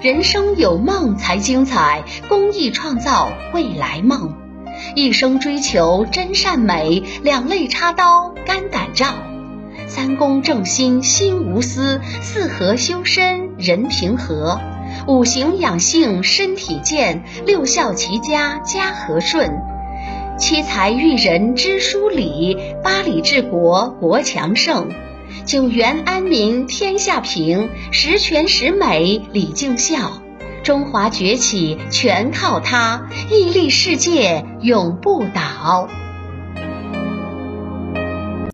人生有梦才精彩，公益创造未来梦。一生追求真善美，两肋插刀肝胆照。三公正心心无私，四和修身人平和。五行养性身体健，六孝齐家家和顺。七财育人知书礼，八礼治国国强盛。九元安民天下平，十全十美李敬孝。中华崛起全靠他，屹立世界永不倒。